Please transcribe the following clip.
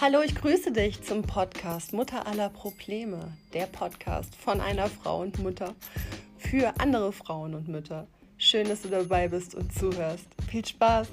Hallo, ich grüße dich zum Podcast Mutter aller Probleme, der Podcast von einer Frau und Mutter für andere Frauen und Mütter. Schön, dass du dabei bist und zuhörst. Viel Spaß!